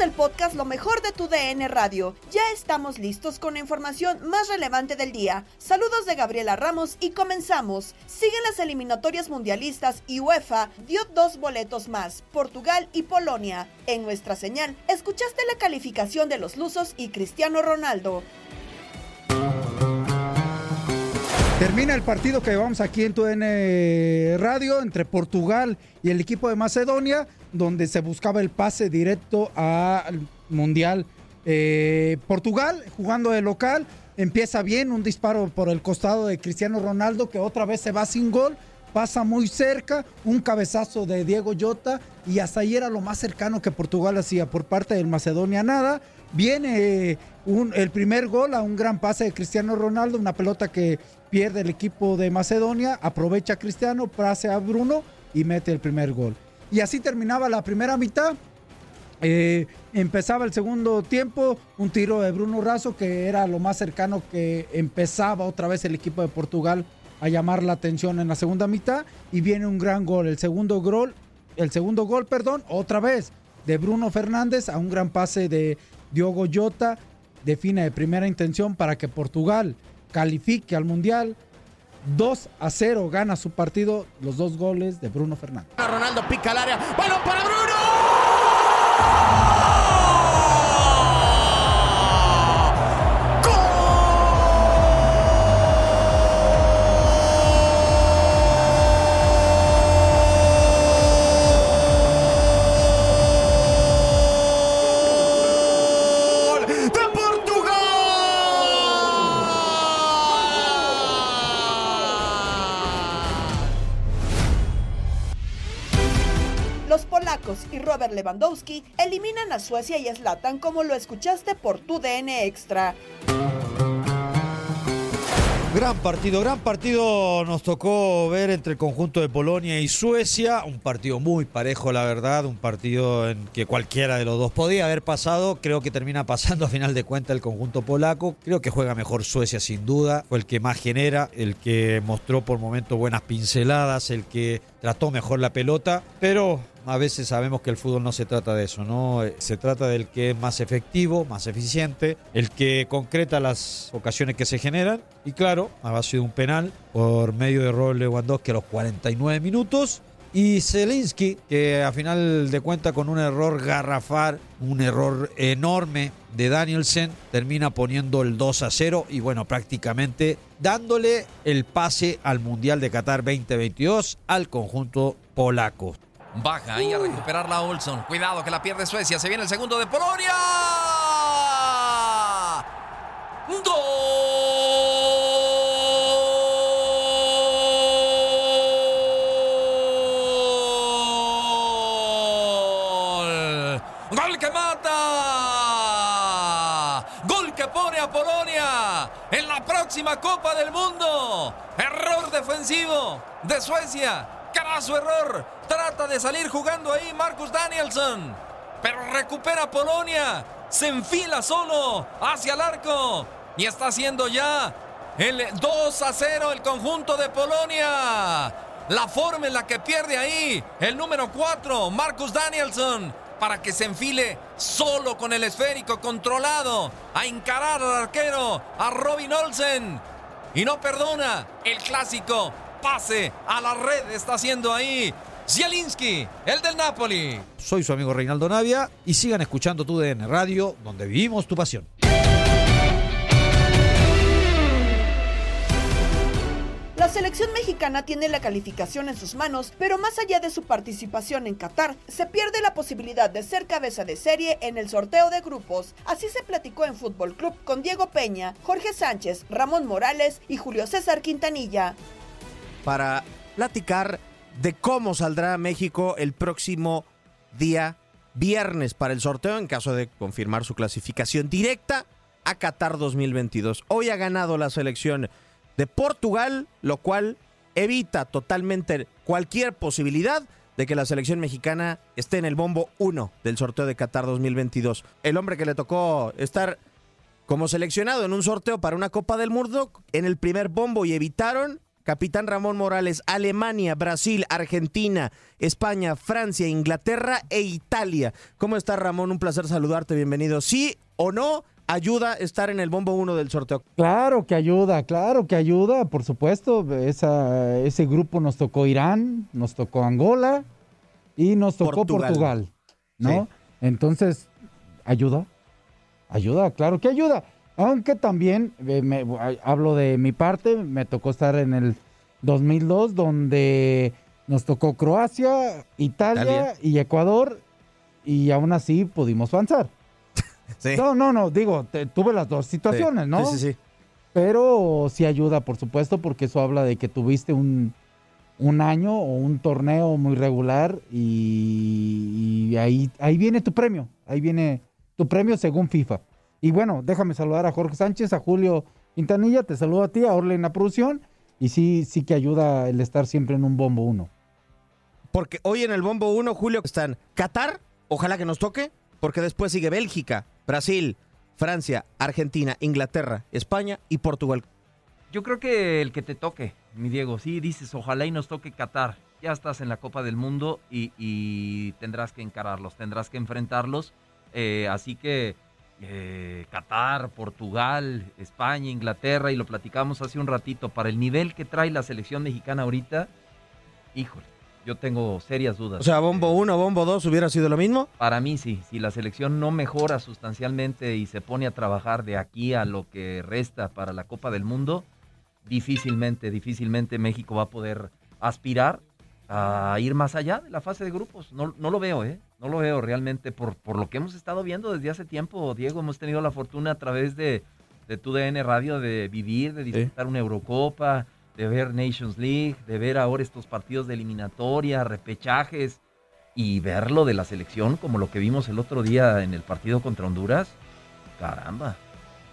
Del podcast Lo mejor de tu DN Radio, ya estamos listos con la información más relevante del día. Saludos de Gabriela Ramos y comenzamos. Siguen las eliminatorias mundialistas y UEFA dio dos boletos más, Portugal y Polonia. En nuestra señal, escuchaste la calificación de los lusos y Cristiano Ronaldo. Termina el partido que llevamos aquí en tu N Radio entre Portugal y el equipo de Macedonia, donde se buscaba el pase directo al Mundial. Eh, Portugal, jugando de local, empieza bien, un disparo por el costado de Cristiano Ronaldo, que otra vez se va sin gol, pasa muy cerca, un cabezazo de Diego Jota, y hasta ahí era lo más cercano que Portugal hacía por parte del Macedonia, nada. Viene eh, el primer gol a un gran pase de Cristiano Ronaldo, una pelota que pierde el equipo de Macedonia, aprovecha Cristiano, pase a Bruno y mete el primer gol. Y así terminaba la primera mitad. Eh, empezaba el segundo tiempo, un tiro de Bruno Razo que era lo más cercano que empezaba otra vez el equipo de Portugal a llamar la atención en la segunda mitad y viene un gran gol, el segundo gol, el segundo gol, perdón, otra vez de Bruno Fernández a un gran pase de Diogo Jota, define de primera intención para que Portugal califique al Mundial. 2 a 0 gana su partido, los dos goles de Bruno Fernández. Ronaldo pica al área. ¡Balón para Bruno! Lewandowski eliminan a Suecia y Zlatan como lo escuchaste por tu DN Extra. Gran partido, gran partido. Nos tocó ver entre el conjunto de Polonia y Suecia, un partido muy parejo la verdad, un partido en que cualquiera de los dos podía haber pasado, creo que termina pasando a final de cuentas el conjunto polaco, creo que juega mejor Suecia sin duda, fue el que más genera, el que mostró por momentos buenas pinceladas, el que trató mejor la pelota, pero a veces sabemos que el fútbol no se trata de eso, ¿no? Eh, Se trata del que es más efectivo, más eficiente, el que concreta las ocasiones que se generan. Y claro, a base de un penal por medio de Robert Lewandowski a los 49 minutos. Y Zelinski, que a final de cuentas con un error garrafal, un error enorme de Danielsen, termina poniendo el 2 a 0 y bueno, prácticamente dándole el pase al Mundial de Qatar 2022 al conjunto polaco. Baja ahí a recuperar la Olson. Cuidado que la pierde Suecia. Se viene el segundo de Polonia. ¡Gol! ¡Gol que mata! ¡Gol que pone a Polonia en la próxima Copa del Mundo! Error defensivo de Suecia. Su error. Trata de salir jugando ahí Marcus Danielson. Pero recupera Polonia. Se enfila solo hacia el arco. Y está haciendo ya el 2 a 0 el conjunto de Polonia. La forma en la que pierde ahí el número 4, Marcus Danielson, para que se enfile solo con el esférico controlado a encarar al arquero, a Robin Olsen. Y no perdona el clásico pase a la red está haciendo ahí Zielinski, el del Napoli. Soy su amigo Reinaldo Navia y sigan escuchando tu DN Radio, donde vivimos tu pasión. La selección mexicana tiene la calificación en sus manos, pero más allá de su participación en Qatar, se pierde la posibilidad de ser cabeza de serie en el sorteo de grupos. Así se platicó en Fútbol Club con Diego Peña, Jorge Sánchez, Ramón Morales y Julio César Quintanilla. Para platicar de cómo saldrá México el próximo día viernes para el sorteo en caso de confirmar su clasificación directa a Qatar 2022. Hoy ha ganado la selección de Portugal, lo cual evita totalmente cualquier posibilidad de que la selección mexicana esté en el bombo 1 del sorteo de Qatar 2022. El hombre que le tocó estar como seleccionado en un sorteo para una Copa del Mundo en el primer bombo y evitaron Capitán Ramón Morales, Alemania, Brasil, Argentina, España, Francia, Inglaterra e Italia. ¿Cómo está Ramón? Un placer saludarte, bienvenido. ¿Sí o no ayuda estar en el bombo 1 del sorteo? Claro que ayuda, claro que ayuda, por supuesto. Esa, ese grupo nos tocó Irán, nos tocó Angola y nos tocó Portugal, ¿no? Entonces, ¿ayuda? Ayuda, claro que ayuda. Aunque también, eh, me, hablo de mi parte, me tocó estar en el 2002, donde nos tocó Croacia, Italia, y Ecuador, y aún así pudimos avanzar. No, no, no, digo, tuve las dos situaciones, ¿no? Sí, sí, sí. Pero sí ayuda, por supuesto, porque eso habla de que tuviste un, un año o un torneo muy regular y, y ahí, ahí viene tu premio, ahí viene tu premio según FIFA. Y bueno, déjame saludar a Jorge Sánchez, a Julio Quintanilla, te saludo a ti, a Orle en la producción. Y sí, sí que ayuda el estar siempre en un bombo 1. Porque hoy en el bombo 1, Julio, están Qatar, ojalá que nos toque, porque después sigue Bélgica, Brasil, Francia, Argentina, Inglaterra, España y Portugal. Yo creo que el que te toque, mi Diego, sí dices, ojalá y nos toque Qatar. Ya estás en la Copa del Mundo y, tendrás que encararlos, tendrás que enfrentarlos. Eh, así que eh, Qatar, Portugal, España, Inglaterra, y lo platicamos hace un ratito, para el nivel que trae la selección mexicana ahorita, híjole, yo tengo serias dudas. O sea, bombo 1, bombo 2 hubiera sido lo mismo. Para mí sí, si la selección no mejora sustancialmente y se pone a trabajar de aquí a lo que resta para la Copa del Mundo, difícilmente, difícilmente México va a poder aspirar a ir más allá de la fase de grupos. No, no lo veo, ¿eh? No lo veo realmente por, por lo que hemos estado viendo desde hace tiempo, Diego. Hemos tenido la fortuna a través de, de tu DN Radio de vivir, de disfrutar una Eurocopa, de ver Nations League, de ver ahora estos partidos de eliminatoria, repechajes y verlo de la selección como lo que vimos el otro día en el partido contra Honduras. Caramba,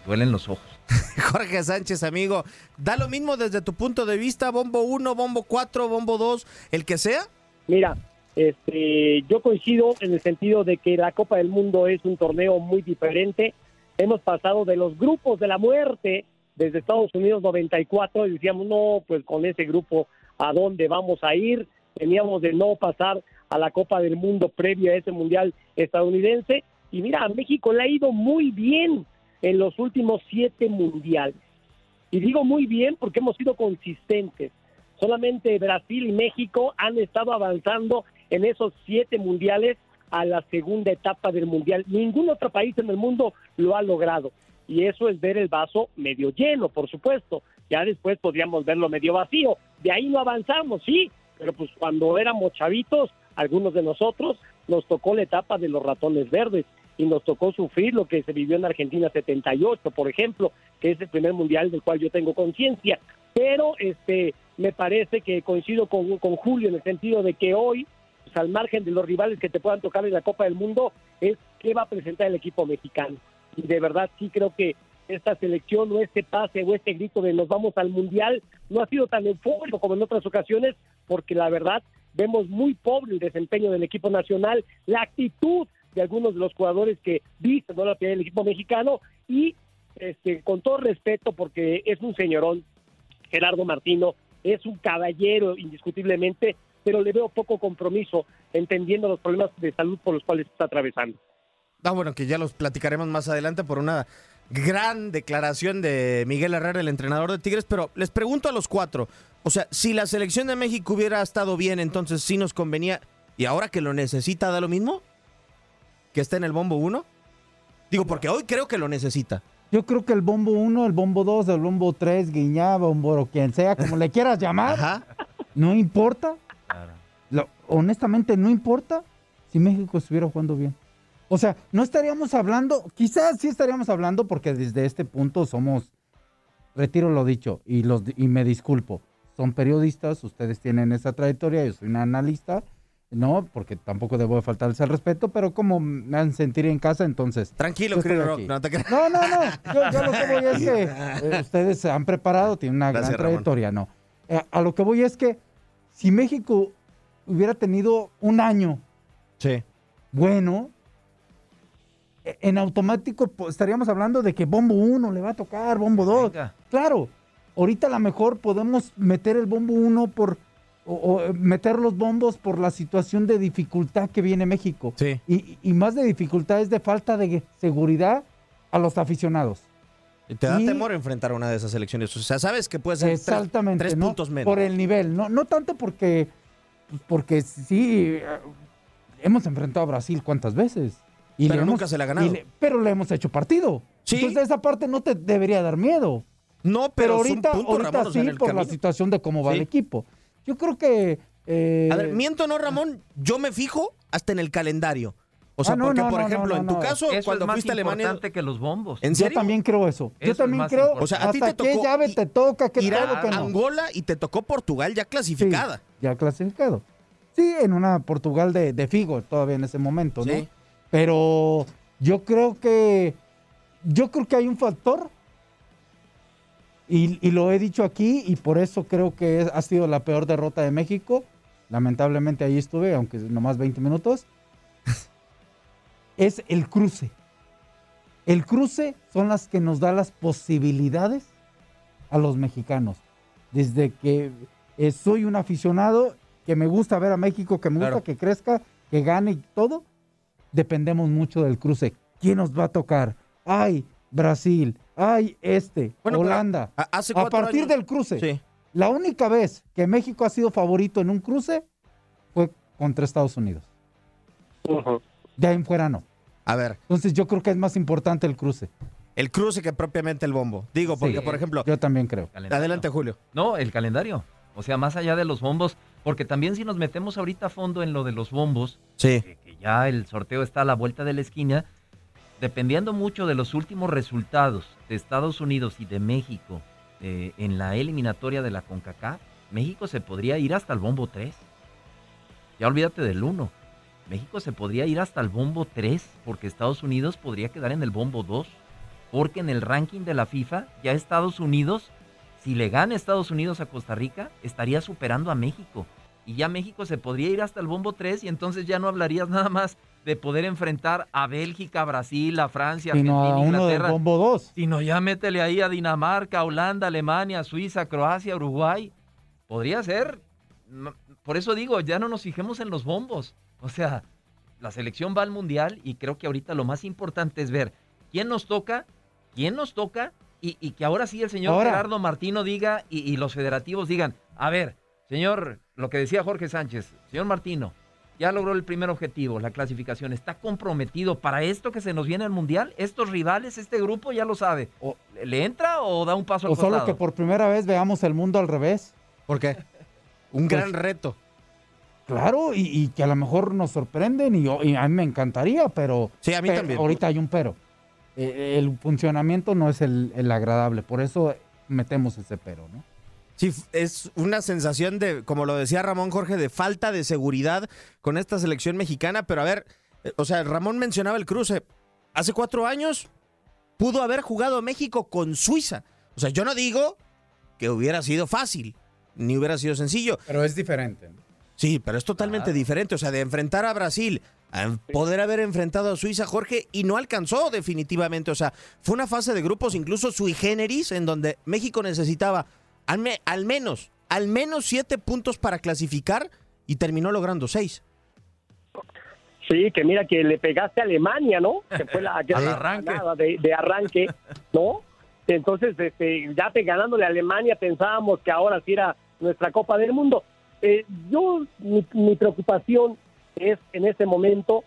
duelen los ojos. Jorge Sánchez, amigo, ¿da lo mismo desde tu punto de vista, bombo 1, bombo 4, bombo 2, el que sea? Mira, este, yo coincido en el sentido de que la Copa del Mundo es un torneo muy diferente. Hemos pasado de los grupos de la muerte desde Estados Unidos 94 y decíamos, no, pues con ese grupo, ¿a dónde vamos a ir? Teníamos de no pasar a la Copa del Mundo previa a ese Mundial estadounidense. Y mira, México le ha ido muy bien en los últimos siete mundiales. Y digo muy bien porque hemos sido consistentes. Solamente Brasil y México han estado avanzando en esos siete mundiales a la segunda etapa del mundial. Ningún otro país en el mundo lo ha logrado. Y eso es ver el vaso medio lleno, por supuesto. Ya después podríamos verlo medio vacío. De ahí no avanzamos, sí, pero pues cuando éramos chavitos, algunos de nosotros, nos tocó la etapa de los ratones verdes y nos tocó sufrir lo que se vivió en Argentina 78, por ejemplo, que es el primer mundial del cual yo tengo conciencia. Pero este me parece que coincido con, con Julio en el sentido de que hoy, pues, al margen de los rivales que te puedan tocar en la Copa del Mundo, es qué va a presentar el equipo mexicano. Y de verdad sí creo que esta selección o este pase o este grito de nos vamos al mundial no ha sido tan eufórico como en otras ocasiones, porque la verdad vemos muy pobre el desempeño del equipo nacional, la actitud de algunos de los jugadores que visten ¿no? la piel del equipo mexicano y este, con todo respeto porque es un señorón, Gerardo Martino, es un caballero indiscutiblemente, pero le veo poco compromiso entendiendo los problemas de salud por los cuales está atravesando. Ah, bueno, que ya los platicaremos más adelante por una gran declaración de Miguel Herrera, el entrenador de Tigres, pero les pregunto a los cuatro, o sea, si la selección de México hubiera estado bien, entonces sí nos convenía, y ahora que lo necesita, ¿da lo mismo? ¿Que esté en el bombo 1? Digo, porque hoy creo que lo necesita. Yo creo que el bombo 1, el bombo 2, el bombo 3, Guiñá, bombo o quien sea, como le quieras llamar, no importa. Lo- honestamente, no importa si México estuviera jugando bien. O sea, no estaríamos hablando, quizás sí estaríamos hablando porque desde este punto somos, retiro lo dicho y, los, y me disculpo, son periodistas, ustedes tienen esa trayectoria, yo soy un analista, no, porque tampoco debo de faltarles al respeto, pero como me hacen sentir en casa, entonces... Tranquilo, Chris Rock, no te creas. No, no, no. Yo, yo lo que voy es que eh, ustedes se han preparado, tienen una Gracias, gran Ramón. trayectoria, ¿no? Eh, a lo que voy es que si México hubiera tenido un año bueno, eh, en automático estaríamos hablando de que bombo 1 le va a tocar, bombo 2. Claro, ahorita a lo mejor podemos meter el bombo 1 por o, o, eh, meter los bombos por la situación de dificultad que viene México. Y, y más de dificultad es de falta de seguridad a los aficionados. Y Te da Y- temor enfrentar una de esas elecciones. O sea, sabes que puede ser Exactamente, tres, ¿no? puntos menos. Por el nivel, no, no tanto porque, pues, porque sí, eh, hemos enfrentado a Brasil cuántas veces. Pero nunca se le ha ganado. le- pero le hemos hecho partido. Sí. Entonces esa parte no te debería dar miedo. No, pero es un ahorita, punto, ahorita Ramón, o sea, sí por la situación de cómo va Sí. el equipo. Yo creo que... eh, A ver, miento o no, Ramón, yo me fijo hasta en el calendario. O sea, Ah, no, porque, no, por no, ejemplo, no, en tu no. caso, Eso cuando es más fuiste a Alemania. importante que los bombos. ¿En Yo serio? también creo eso. Eso Yo también creo. O sea, a ti te hasta qué tocó llave te toca, qué ir todo, a que no. Angola y te tocó Portugal ya clasificada. ya clasificado. Sí, en una Portugal de, de Figo todavía en ese momento, ¿no? Sí. Pero yo creo que yo creo que hay un factor y, y lo he dicho aquí y por eso creo que es- ha sido la peor derrota de México. Lamentablemente ahí estuve, aunque nomás 20 minutos. es el cruce. El cruce son las que nos da las posibilidades a los mexicanos. Desde que eh, soy un aficionado, que me gusta ver a México, que me gusta Claro. que crezca, que gane y todo, dependemos mucho del cruce. ¿Quién nos va a tocar? Ay, Brasil, ay, este, Bueno, Holanda. a- hace a cuatro partir años- del cruce, Sí. la única vez que México ha sido favorito en un cruce fue contra Estados Unidos. De ahí en fuera no. A ver, Entonces yo creo que es más importante el cruce. el cruce que propiamente el bombo. Digo, porque, Sí. por ejemplo, Yo también creo. Calendario. adelante, Julio. No, el calendario. O sea, más allá de los bombos, porque también si nos metemos ahorita a fondo en lo de los bombos, Sí. que, que ya el sorteo está a la vuelta de la esquina, dependiendo mucho de los últimos resultados de Estados Unidos y de México eh, en la eliminatoria de la CONCACAF, México se podría ir hasta el bombo 3. Ya olvídate del 1. México se podría ir hasta el bombo 3 porque Estados Unidos podría quedar en el bombo 2. Porque en el ranking de la FIFA ya Estados Unidos, si le gana Estados Unidos a Costa Rica, estaría superando a México. Y ya México se podría ir hasta el bombo 3 y entonces ya no hablarías nada más de poder enfrentar a Bélgica, Brasil, a Francia, Sino a Argentina, uno del Inglaterra. bombo 2. Sino ya métele ahí a Dinamarca, Holanda, Alemania, Suiza, Croacia, Uruguay. Podría ser. Por eso digo, ya no nos fijemos en los bombos. O sea, la selección va al mundial y creo que ahorita lo más importante es ver quién nos toca, quién nos toca y, y que ahora sí el señor Ahora. Gerardo Martino diga y, y los federativos digan, a ver, señor, lo que decía Jorge Sánchez, señor Martino, ya logró el primer objetivo, la clasificación. ¿Está comprometido para esto que se nos viene al Mundial? ¿Estos rivales, este grupo ya lo sabe? ¿Le entra o da un paso al O solo que por primera vez veamos el mundo al revés. ¿Por qué? Un Pues, gran reto. Claro, y, y que a lo mejor nos sorprenden y, a mí me encantaría, pero... Sí, a mí pero también. Ahorita hay un pero. Eh, el funcionamiento no es el, el agradable, por eso metemos ese pero, ¿no? Sí, es una sensación de, como lo decía Ramón Jorge, de falta de seguridad con esta selección mexicana. Pero a ver, eh, o sea, Ramón mencionaba el cruce. Hace cuatro años pudo haber jugado México con Suiza. O sea, yo no digo que hubiera sido fácil, ni hubiera sido sencillo. Pero es diferente. Sí, pero es totalmente diferente. O sea, de enfrentar a Brasil, a poder haber enfrentado a Suiza, Jorge, y no alcanzó definitivamente. O sea, fue una fase de grupos incluso sui generis, en donde México necesitaba al, me- al menos, al menos siete puntos para clasificar y terminó logrando seis. Sí, que mira que le pegaste a Alemania, ¿no? Que fue la de, de arranque, ¿no? Entonces, este, ya te ganándole a Alemania, pensábamos que ahora sí era nuestra Copa del Mundo. Eh, yo, mi, mi preocupación es en este momento,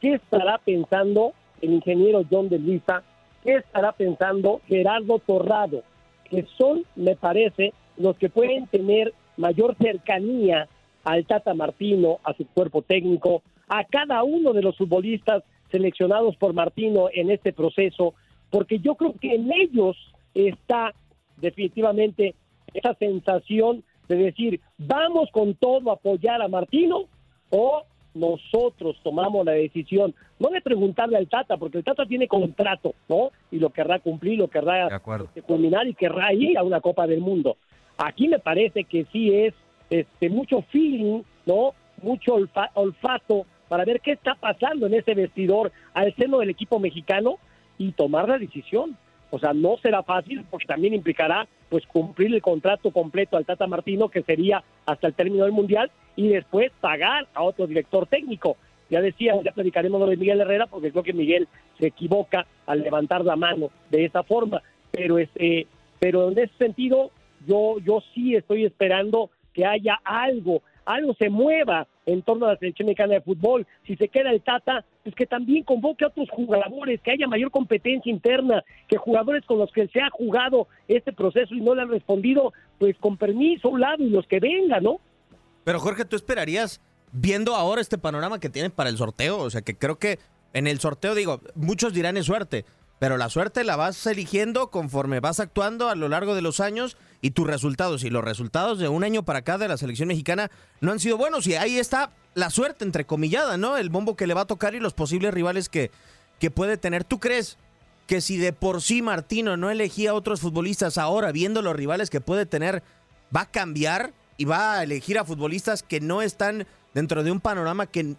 ¿qué estará pensando el ingeniero John de Luisa? ¿Qué estará pensando Gerardo Torrado? Que son, me parece, los que pueden tener mayor cercanía al Tata Martino, a su cuerpo técnico, a cada uno de los futbolistas seleccionados por Martino en este proceso, porque yo creo que en ellos está definitivamente esa sensación de decir, vamos con todo a apoyar a Martino o nosotros tomamos la decisión, no de preguntarle al Tata, porque el Tata tiene contrato, ¿no? Y lo querrá cumplir, lo querrá este, culminar y querrá ir a una Copa del Mundo. Aquí me parece que sí es este mucho feeling, ¿no? Mucho olfa- olfato para ver qué está pasando en ese vestidor al seno del equipo mexicano y tomar la decisión. O sea, no será fácil porque también implicará pues cumplir el contrato completo al Tata Martino que sería hasta el término del Mundial y después pagar a otro director técnico. Ya decía, ya platicaremos lo de Miguel Herrera porque creo que Miguel se equivoca al levantar la mano de esa forma, pero este pero en ese sentido yo yo sí estoy esperando que haya algo, algo se mueva en torno a la selección mexicana de fútbol. Si se queda el Tata, pues que también convoque a otros jugadores, que haya mayor competencia interna, que jugadores con los que se ha jugado este proceso y no le han respondido, pues con permiso un lado y los que vengan, ¿no? Pero Jorge, ¿tú esperarías, viendo ahora este panorama que tienen para el sorteo? O sea, que creo que en el sorteo, digo, muchos dirán es suerte, pero la suerte la vas eligiendo conforme vas actuando a lo largo de los años y tus resultados. Y los resultados de un año para acá de la selección mexicana no han sido buenos. Y ahí está la suerte, entrecomillada, ¿no? El bombo que le va a tocar y los posibles rivales que, que puede tener. ¿Tú crees que si de por sí Martino no elegía a otros futbolistas ahora, viendo los rivales que puede tener, va a cambiar y va a elegir a futbolistas que no están dentro de un panorama que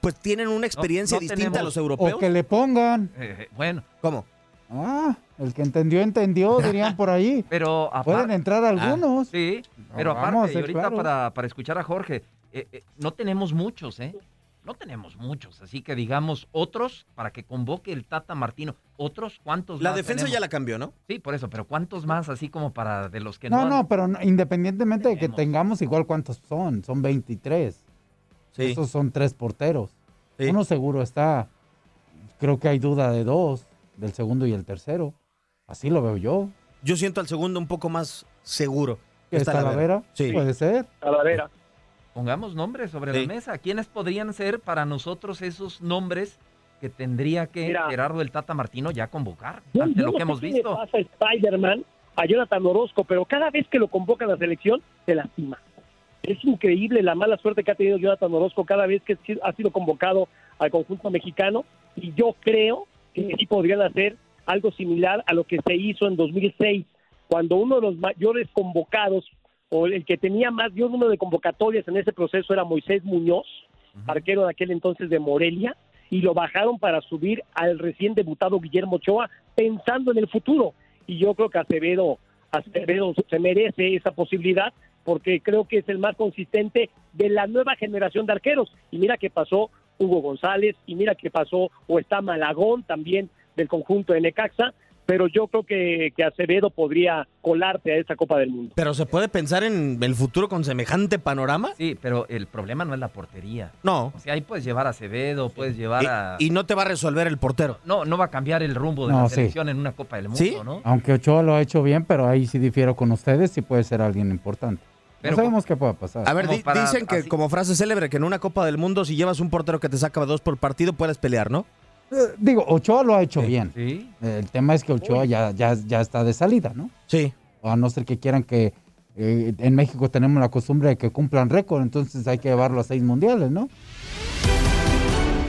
pues tienen una experiencia no distinta a los europeos? O que le pongan. Eh, bueno. ¿Cómo? Ah, el que entendió, entendió, dirían por ahí. Pero Pueden entrar algunos. Ah, sí, pero Vamos, aparte, y eh, ahorita claro. para, para escuchar a Jorge, eh, eh, no tenemos muchos, ¿eh? No tenemos muchos, así que digamos otros para que convoque el Tata Martino. ¿Otros cuántos La más defensa tenemos? ya la cambió, ¿no? Sí, por eso, pero ¿cuántos más así como para de los que no? No, han- no, pero no- independientemente de que tengamos igual cuántos son, son 23. Sí. Esos son tres porteros. Sí. Uno seguro está, creo que hay duda de dos, del segundo y el tercero. Así lo veo yo. Yo siento al segundo un poco más seguro. ¿Que es Talavera? Sí. Puede ser. Talavera. Pongamos nombres sobre Sí. la mesa. ¿Quiénes podrían ser para nosotros esos nombres que tendría que Mira. Gerardo el Tata Martino ya convocar Yo- ante yo lo no que sé hemos qué le visto? pasa a Spider-Man, a Jonathan Orozco, pero cada vez que lo convoca a la selección, se lastima. Es increíble la mala suerte que ha tenido Jonathan Orozco cada vez que ha sido convocado al conjunto mexicano y yo creo que sí podrían hacer algo similar a lo que se hizo en 2006, cuando uno de los mayores convocados o el que tenía más mayor número de convocatorias en ese proceso era Moisés Muñoz, arquero de aquel entonces de Morelia, y lo bajaron para subir al recién debutado Guillermo Ochoa, pensando en el futuro. Y yo creo que Acevedo, Acevedo se merece esa posibilidad porque creo que es el más consistente de la nueva generación de arqueros. Y mira que pasó Hugo González, y mira que pasó o está Malagón también del conjunto de Necaxa, pero yo creo que, que Acevedo podría colarte a esa Copa del Mundo. Pero se puede pensar en el futuro con semejante panorama. Sí, pero el problema no es la portería. No. O sea, ahí puedes llevar a Acevedo, puedes llevar Y, a... y no te va a resolver el portero. No, no va a cambiar el rumbo de No, la sí. selección en una Copa del Mundo, ¿Sí? ¿no? Aunque Ochoa lo ha hecho bien, pero ahí sí difiero con ustedes, sí puede ser alguien importante. Pero no sabemos qué pueda pasar. A ver, Como di- para- dicen que así- como frase célebre que en una Copa del Mundo si llevas un portero que te saca dos por partido puedes pelear, ¿no? Eh, digo, Ochoa lo ha hecho bien. Sí. El tema es que Ochoa ya, ya, ya está de salida, ¿no? Sí. A no ser que quieran que eh, en México tenemos la costumbre de que cumplan récord, entonces hay que llevarlo a seis mundiales, ¿no?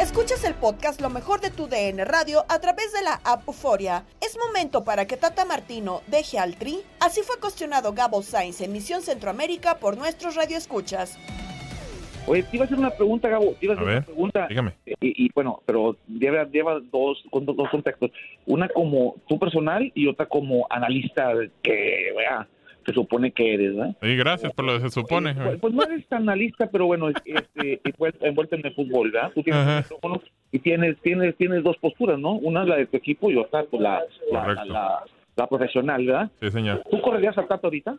Escuchas el podcast Lo mejor de tu DN Radio a través de la app Euforia. Es momento para que Tata Martino deje al tri. Así fue cuestionado Gabo Sainz en Misión Centroamérica por nuestros radioescuchas. Oye, te iba a hacer una pregunta, Gabo. Te iba a hacer A ver, una pregunta. dígame. Y, y, bueno, pero lleva, lleva dos, con dos, dos contextos. Una como tú personal y otra como analista que, vea, se supone que eres, ¿verdad? Sí, gracias por lo que se supone. Pues, pues no eres tan analista, pero bueno, es- este, envuelto en el fútbol, ¿verdad? Tú tienes Ajá. un micrófono y tienes, tienes, tienes dos posturas, ¿no? Una es la de tu equipo y otra pues, la, la, la, Correcto. la- la profesional, ¿verdad? Sí, señor. ¿Tú correrías al Tato ahorita?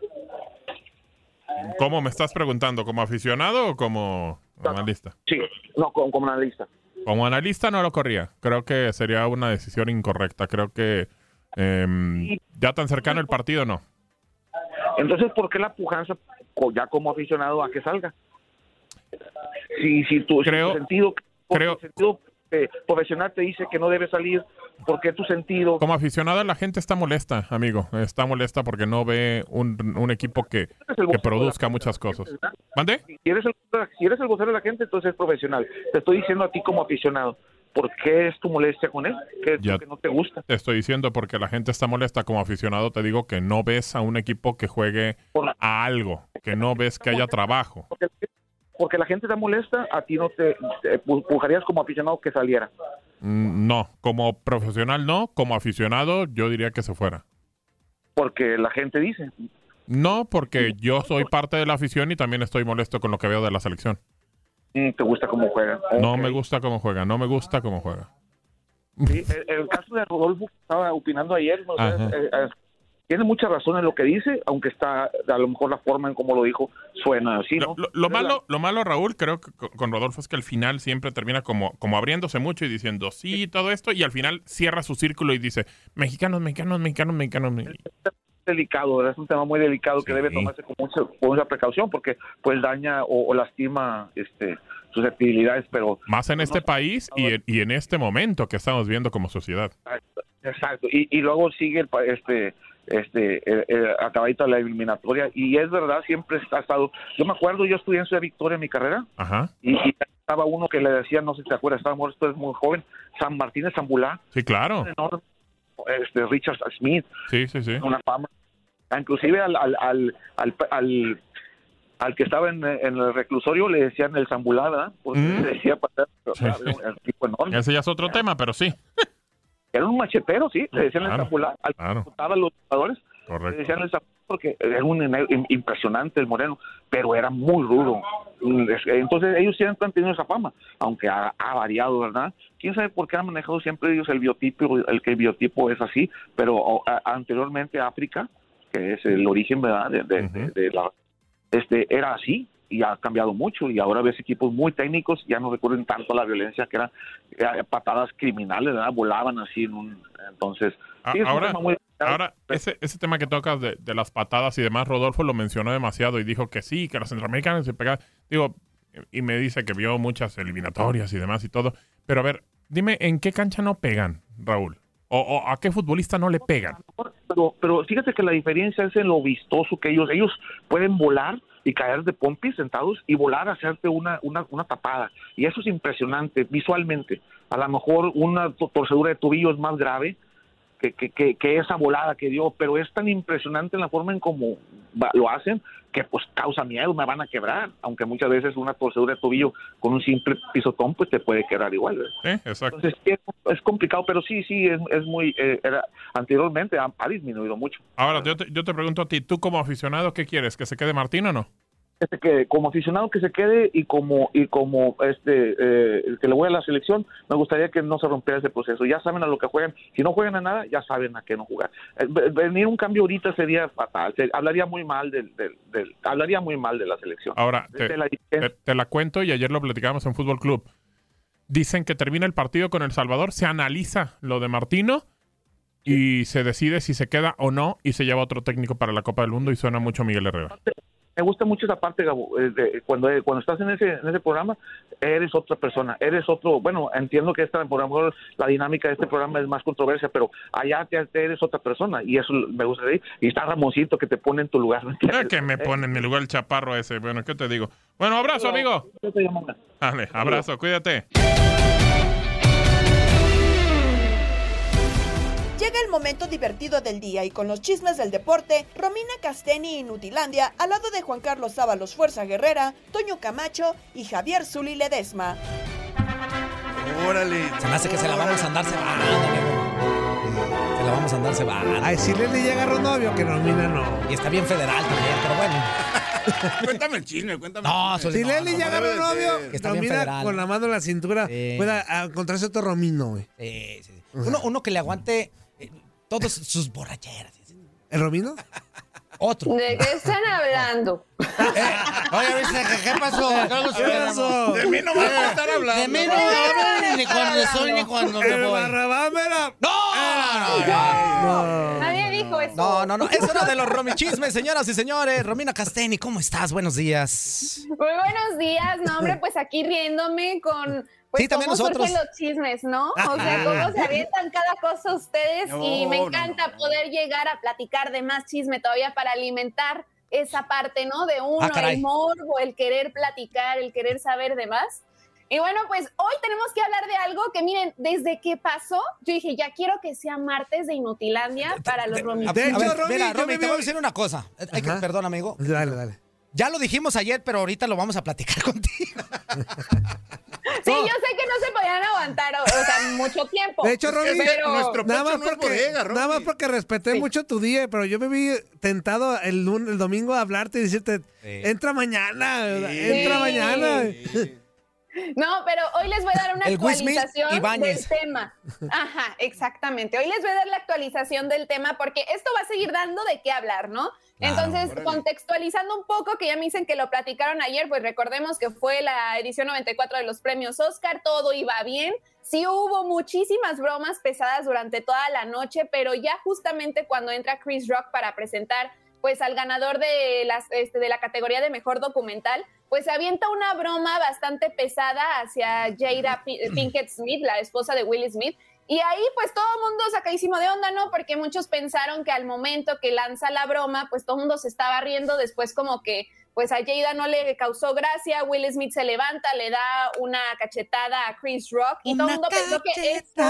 ¿Cómo me estás preguntando? ¿Como aficionado o como analista? Sí, no, como, como analista. Como analista no lo corría. Creo que sería una decisión incorrecta. Creo que em, ya tan cercano el partido no. Entonces, ¿por qué la pujanza ya como aficionado a que salga? Si, si tu, si tu sentido, creo- tu sentido eh, profesional te dice que no debe salir, ¿por qué tu sentido? Como aficionado la gente está molesta, amigo. Está molesta porque no ve un, un equipo que, que produzca muchas cosas. ¿Mande? Si eres, el, si eres el vocero de la gente, entonces es profesional. Te estoy diciendo a ti como aficionado, ¿por qué es tu molestia con él? ¿Qué es Ya lo que no te gusta? Te estoy diciendo porque la gente está molesta como aficionado. Te digo que no ves a un equipo que juegue a algo, que no ves que haya trabajo. Porque, porque la gente está molesta, a ti no te, te pu- pujarías como aficionado que saliera. Mm, No, como profesional no, como aficionado yo diría que se fuera. Porque la gente dice. No, porque yo soy parte de la afición y también estoy molesto con lo que veo de la selección. Mm, ¿Te gusta cómo juega? No me gusta cómo juega, no me gusta cómo juega. Sí, el, el caso de Rodolfo que estaba opinando ayer, eh, eh, tiene mucha razón en lo que dice, aunque está a lo mejor la forma en cómo lo dijo suena así, ¿no? Lo, lo malo, lo malo, Raúl, creo que con- Rodolfo es que al final siempre termina como, como abriéndose mucho y diciendo sí, todo esto, y al final cierra su círculo y dice mexicanos, mexicanos, mexicanos, mexicanos. me-". Delicado, ¿verdad? es un tema muy delicado que debe tomarse con mucha, con mucha precaución porque pues daña o, o lastima este susceptibilidades, pero Más en este país y en, y en este momento que estamos viendo como sociedad. Exacto, y, y luego sigue el, este este eh, eh, acabadito la eliminatoria y es verdad siempre ha estado yo me acuerdo yo estudié en Ciudad Victoria en mi carrera Ajá. y, y estaba uno que le decía no sé si te acuerdas estaba muerto es muy joven San Martín de Zambulá Sí, claro. Este Richard Smith Sí, sí, sí. una fama inclusive al al al al, al, al que estaba en, en el reclusorio le decían el Zambulá ¿verdad? porque Mm. le decía para un tipo enorme Ese ya es otro tema, pero sí. era un machetero sí le decían el Zambulá al que claro. a los jugadores le decían el Zambulá porque era un impresionante el moreno pero era muy rudo. Mm, es- entonces ellos siempre han tenido esa fama aunque ha, ha variado verdad quién sabe por qué han manejado siempre ellos el biotipo el que el biotipo es así pero o, a- anteriormente África que es el origen verdad de, de- de- de la este era así y ha cambiado mucho y ahora ves equipos muy técnicos ya no recurren tanto a la violencia que eran eh, patadas criminales ¿verdad? volaban así en un entonces A- sí, es un ahora, tema muy- ahora ese, ese tema que tocas de, de las patadas y demás, Rodolfo lo mencionó demasiado y dijo que sí, que los centroamericanos se pegaban. Digo, y me dice que vio muchas eliminatorias y demás y todo. Pero a ver, dime, ¿en qué cancha no pegan, Raúl? ¿O, o a qué futbolista no le pegan? Pero, pero fíjate que la diferencia es en lo vistoso que ellos, ellos pueden volar y caer de pompis sentados y volar a hacerte una, una, una tapada. Y eso es impresionante visualmente. A lo mejor una to- torcedura de tobillo es más grave que, que, que, que esa volada que dio, pero es tan impresionante en la forma en cómo lo hacen que pues causa miedo, me van a quebrar, aunque muchas veces una torcedura de tobillo con un simple pisotón pues te puede quebrar igual. ¿verdad? Sí, exacto. Entonces es, es complicado, pero sí, sí, es, es muy, eh, era, anteriormente ha, ha disminuido mucho. Ahora, yo te, yo te pregunto a ti, tú como aficionado, ¿qué quieres? ¿Que se quede Martín o no? Que se quede, como aficionado que se quede y como y como este eh, el que le voy a la selección me gustaría que no se rompiera ese proceso. Ya saben a lo que juegan. Si no juegan a nada ya saben a qué no jugar. Eh, ve- venir un cambio ahorita sería fatal. Se- hablaría muy mal del, del, del- hablaría muy mal de la selección. Ahora, te, la te- te la cuento y ayer lo platicábamos en Fútbol Club. Dicen que termina el partido con El Salvador, se analiza lo de Martino y se decide si se queda o no y se lleva otro técnico para la Copa del Mundo y suena mucho Miguel Herrera. Me gusta mucho esa parte Gabo, eh, de- cuando cuando estás en ese en ese programa eres otra persona eres otro bueno entiendo que esta por lo mejor la dinámica de este programa es más controversia pero allá te, te eres otra persona y eso me gusta decir y está Ramoncito que te pone en tu lugar Eh, que me pone en mi lugar el chaparro ese. Bueno, ¿qué te digo? Bueno, abrazo, amigo. Dale, abrazo, cuídate. Llega el momento divertido del día y con los chismes del deporte, Romina Casteni y Nutilandia al lado de Juan Carlos Sábalos Fuerza Guerrera, Toño Camacho y Javier Zuli Ledesma. Órale. Se me hace que se la vamos a andar cebando. Se la vamos a andar cebando. Ay, si Leslie ya agarró novio, que Romina no. Y está bien federal también, pero bueno. Cuéntame el chisme, cuéntame. No, el Zuli, chisme. Si Leslie ya agarró novio. Que está bien Romina federal. con la mano en la cintura Sí. pueda encontrarse otro Romino, güey. Sí, sí, sí. Uno, uno que le aguante eh, todas sus borracheras. ¿El Romino? Otro. ¿De qué están hablando? Oye, ¿viste qué, qué pasó? Carlos? ¿Qué pasó? De mí no vas a estar hablando. De mí no me hablan ni cuando estoy ni cuando me El voy. Barrabás me la- No, Nadie dijo eso. no, no, no. Es hora de los romichismes, señoras y señores. Romina Casteni, ¿cómo estás? Buenos días. Muy buenos días, no hombre, pues aquí riéndome con pues Sí, también cómo nosotros. surgen los chismes, ¿no? O sea, cómo se avientan cada cosa ustedes y No, me no, encanta no. poder llegar a platicar de más chisme todavía para alimentar esa parte, ¿no? De uno, Ah, el morbo, el querer platicar, el querer saber de más. Y bueno, pues hoy tenemos que hablar de algo que miren, desde que pasó, yo dije, ya quiero que sea martes de Inutilandia para los romitos. De hecho, ver, Romy, mira, Romy, me te voy a decir una cosa. Eh, Hay que, Ajá. perdón, amigo. Dale, dale. Ya lo dijimos ayer, pero ahorita lo vamos a platicar contigo. Sí, yo sé que no se podían aguantar, o, o sea, mucho tiempo. De hecho, Romy, pero- nuestro Nada más, no porque, bodega, Romy. nada más porque respeté mucho tu día, pero yo me vi tentado el, lun- el domingo a hablarte y decirte, entra mañana, entra Sí. mañana. No, pero hoy les voy a dar una El actualización del tema. Ajá, exactamente. Hoy les voy a dar la actualización del tema porque esto va a seguir dando de qué hablar, ¿no? Claro, Entonces, contextualizando un poco, que ya me dicen que lo platicaron ayer, pues recordemos que fue la edición 94 de los premios Oscar, todo iba bien. Sí hubo muchísimas bromas pesadas durante toda la noche, pero ya justamente cuando entra Chris Rock para presentar pues al ganador de, las, este, de la categoría de mejor documental, pues se avienta una broma bastante pesada hacia Jada Pinkett Smith, la esposa de Will Smith. Y ahí pues todo el mundo sacadísimo de onda, ¿no? Porque muchos pensaron que al momento que lanza la broma, pues todo el mundo se estaba riendo, después como que pues a Jada no le causó gracia, Will Smith se levanta, le da una cachetada a Chris Rock y todo el mundo pensó que esto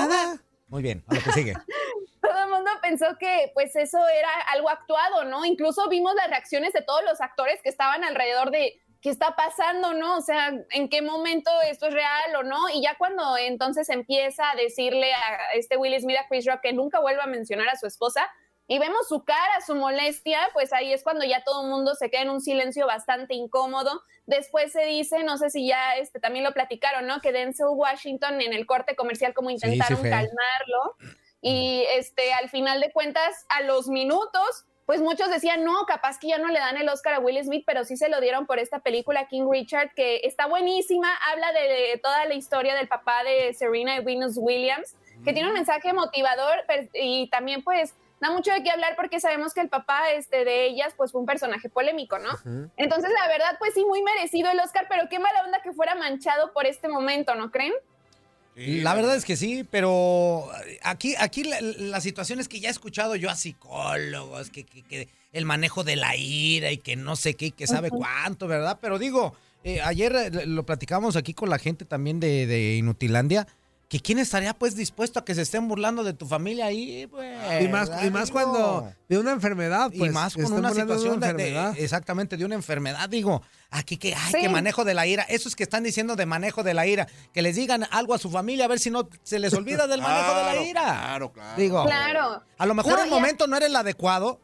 Muy bien, a lo que sigue. todo el mundo pensó que pues eso era algo actuado, ¿no? Incluso vimos las reacciones de todos los actores que estaban alrededor de qué está pasando, ¿no? O sea, en qué momento esto es real o no. Y ya cuando entonces empieza a decirle a este Will Smith a Chris Rock que nunca vuelva a mencionar a su esposa y vemos su cara, su molestia, pues ahí es cuando ya todo el mundo se queda en un silencio bastante incómodo. Después se dice, no sé si ya este, también lo platicaron, ¿no? Que Denzel Washington en el corte comercial como intentaron fue. calmarlo y este al final de cuentas a los minutos pues muchos decían no capaz que ya no le dan el Oscar a Will Smith pero sí se lo dieron por esta película King Richard que está buenísima habla de toda la historia del papá de Serena y Venus Williams que tiene un mensaje motivador pero- y también pues da mucho de qué hablar porque sabemos que el papá este, de ellas pues fue un personaje polémico, ¿no? Entonces, la verdad, pues sí, muy merecido el Oscar, pero qué mala onda que fuera manchado por este momento, ¿no creen? La verdad es que sí, pero aquí, aquí la, la situación es que ya he escuchado yo a psicólogos que, que- que el manejo de la ira y que no sé qué y que sabe cuánto, ¿verdad? Pero digo, eh, ayer eh, lo platicamos aquí con la gente también de, de Inutilandia, que quién estaría pues dispuesto a que se estén burlando de tu familia ahí, pues. Y más, y más Digo, cuando de una enfermedad, pues. y más con una de situación de, de- enfermedad. exactamente de una enfermedad digo aquí que ay Sí. que manejo de la ira esos que están diciendo de manejo de la ira que les digan algo a su familia a ver si no se les olvida del manejo de la ira claro, claro. digo Claro. a lo mejor No, el ya- momento no era el adecuado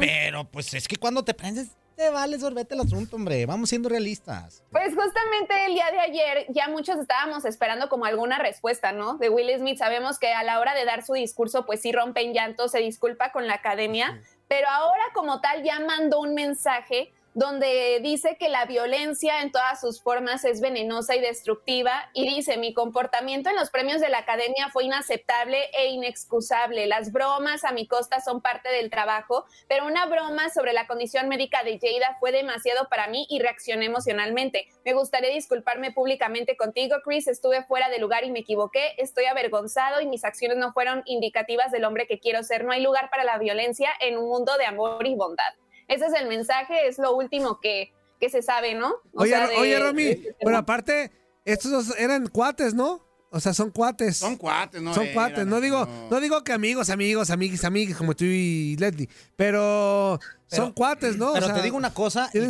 pero pues es que cuando te prendes te vale sorbete el asunto hombre vamos siendo realistas Pues justamente el día de ayer ya muchos estábamos esperando como alguna respuesta, ¿no? De Will Smith. Sabemos que a la hora de dar su discurso, pues sí rompe en llanto, se disculpa con la academia, pero ahora como tal ya mandó un mensaje donde dice que la violencia en todas sus formas es venenosa y destructiva y dice, mi comportamiento en los premios de la academia fue inaceptable e inexcusable. Las bromas a mi costa son parte del trabajo, pero una broma sobre la condición médica de Jada fue demasiado para mí y reaccioné emocionalmente. Me gustaría disculparme públicamente contigo, Chris. Estuve fuera de lugar y me equivoqué. Estoy avergonzado y mis acciones no fueron indicativas del hombre que quiero ser. No hay lugar para la violencia en un mundo de amor y bondad. Ese es el mensaje, es lo último que, que se sabe, ¿no? O Oye, sea, Ro- de- oye, Romy, de este pero aparte, estos dos eran cuates, ¿no? O sea, son cuates. Son cuates, no Son eran, cuates. No digo, no. digo que amigos, amigos, amiguis, amiguis, como tú y Leslie. Pero, son cuates, ¿no? O pero sea, te digo una cosa el-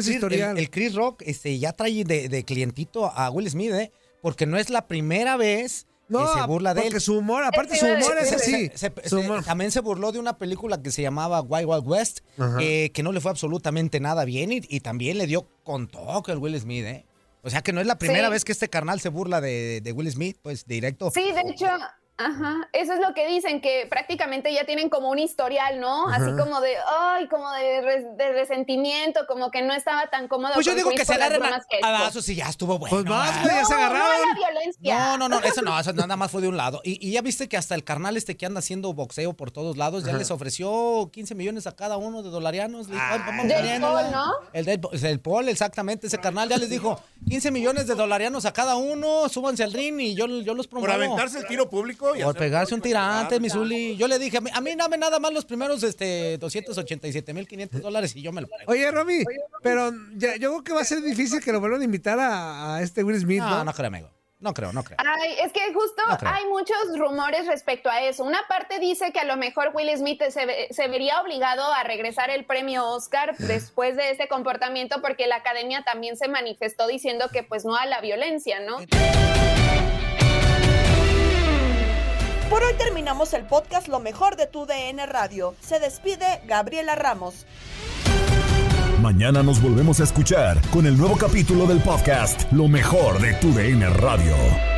el Chris Rock este, ya trae de, de clientito a Will Smith ¿eh? porque no es la primera vez No, que se burla de él. porque su humor, aparte su humor es así. Se- se- también se burló de una película que se llamaba Wild Wild West, eh, que no le fue absolutamente nada bien y, y también le dio con toque el Will Smith, ¿eh? O sea que no es la primera Sí. vez que este carnal se burla de, de Will Smith, pues directo. Sí, de hecho, ajá, eso es lo que dicen, que prácticamente ya tienen como un historial, ¿no? Así como de, ay, como de, res- de resentimiento, como que no estaba tan cómodo. Pues yo digo que se agarren a, bromas que a hizo. balazos y ya estuvo bueno. Pues más, ya se agarraron. no violencia. No, no, no, eso no, eso nada más fue de un lado. Y, y ya viste que hasta el carnal este que anda haciendo boxeo por todos lados, ya Ajá. les ofreció 15 millones a cada uno de dolarianos. Le dijo, "Ay, vamos Jake poniéndola". Paul, ¿no? El, del- el Paul, exactamente, ese carnal ya les dijo 15 millones de dolarianos a cada uno, súbanse al ring y yo, yo los promuevo. Por aventarse el tiro público y Por pegarse un tirante, mi Zuli. Yo le dije, a mí, a mí dame nada más los primeros este, 287.500 dólares y yo me lo pago. Oye, Romy, pero ya- yo creo que va a ser difícil que lo vuelvan a invitar a, a este Will Smith, ¿no? No, no creo, amigo. No creo, no creo. Ay, es que justo No hay muchos rumores respecto a eso. Una parte dice que a lo mejor Will Smith se, ve- se vería obligado a regresar el premio Oscar después de ese comportamiento porque la academia también se manifestó diciendo que pues no a la violencia, ¿no? Por hoy terminamos el podcast Lo mejor de tu DN Radio. Se despide Gabriela Ramos. Mañana nos volvemos a escuchar con el nuevo capítulo del podcast Lo mejor de tu DN Radio.